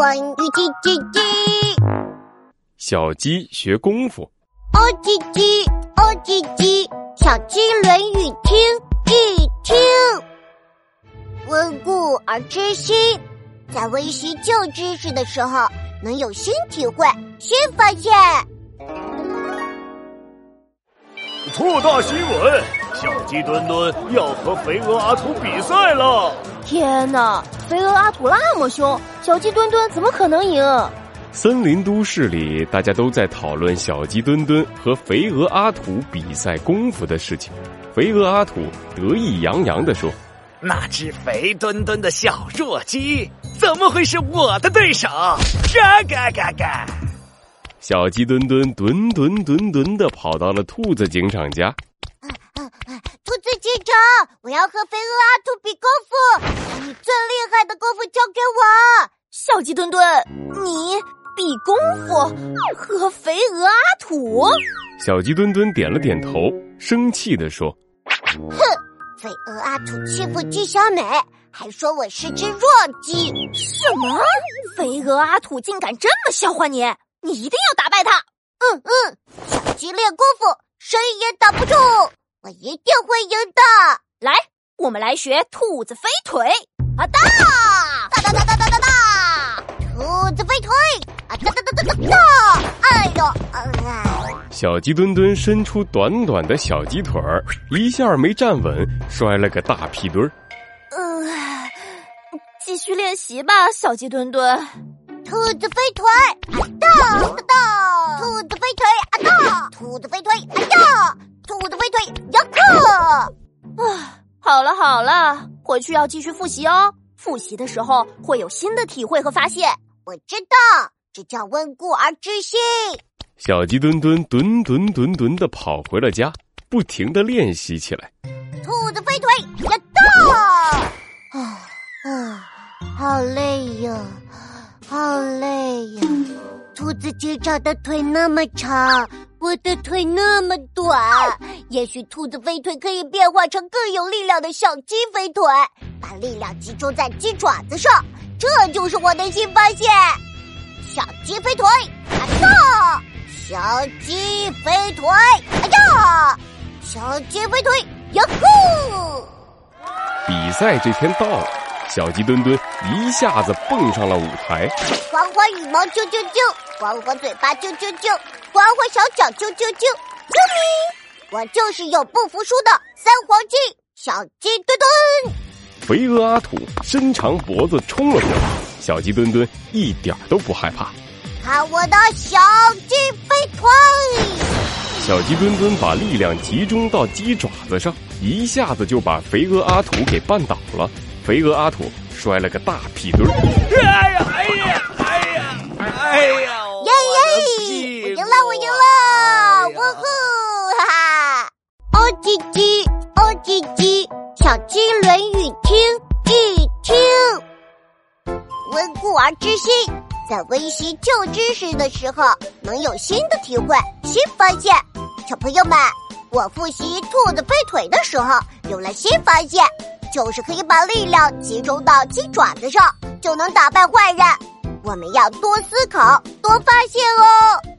关于叽叽叽，小鸡学功夫。哦叽叽，哦叽叽，小鸡论语听一听。温故而知新，在温习旧知识的时候，能有新体会、新发现。特大新闻！小鸡墩墩要和肥鹅阿土比赛了！天哪，肥鹅阿土那么凶，小鸡墩墩怎么可能赢？森林都市里，大家都在讨论小鸡墩墩和肥鹅阿土比赛功夫的事情。肥鹅阿土得意洋洋地说：“那只肥墩墩的小弱鸡，怎么会是我的对手？嘎嘎嘎嘎！”小鸡墩墩墩墩墩墩的跑到了兔子警长家。兔子警长，我要和肥鹅阿土比功夫，把你最功夫交给我。小鸡墩墩，你比功夫和肥鹅阿土？小鸡墩墩点了点头，生气地说：“哼，肥鹅阿土欺负鸡小美，还说我是只弱鸡。什么？肥鹅阿土竟敢这么笑话你？你一定要打败他！嗯嗯，小鸡练功夫，谁也挡不住。”我一定会赢的！来，我们来学兔子飞腿！啊哒，哒哒哒哒哒哒哒，兔子飞腿，啊哒哒哒哒哒哒，哎呦，小鸡墩墩伸出短短的小鸡腿儿，一下没站稳，摔了个大屁墩儿。呃，继续练习吧，小鸡墩墩。兔子飞腿，啊哒哒哒。好了，回去要继续复习哦。复习的时候会有新的体会和发现。我知道，这叫温故而知新。小鸡墩墩墩墩墩墩的跑回了家，不停的练习起来。兔子飞腿，呀到！啊啊，好累呀，好累呀！兔子警长的腿那么长。我的腿那么短，也许兔子飞腿可以变化成更有力量的小鸡飞腿，把力量集中在鸡爪子上，这就是我的新发现。小鸡飞腿，啊呀！小鸡飞腿，哎呀！小鸡飞腿，呀呼！比赛这天到了，小鸡墩墩一下子蹦上了舞台。花花羽毛啾啾啾，花花嘴巴啾啾啾。花花小脚啾啾啾，啾咪！我就是有不服输的三黄鸡小鸡墩墩。肥鹅阿土伸长脖子冲了过来，小鸡墩墩一点都不害怕。看我的小鸡飞腿！小鸡墩墩把力量集中到鸡爪子上，一下子就把肥鹅阿土给绊倒了。肥鹅阿土摔了个大屁墩儿。小鸡论语听一听。温故而知新，在温习旧知识的时候，能有新的体会、新发现。小朋友们，我复习兔子飞腿的时候，有了新发现，就是可以把力量集中到鸡爪子上，就能打败坏人。我们要多思考，多发现哦。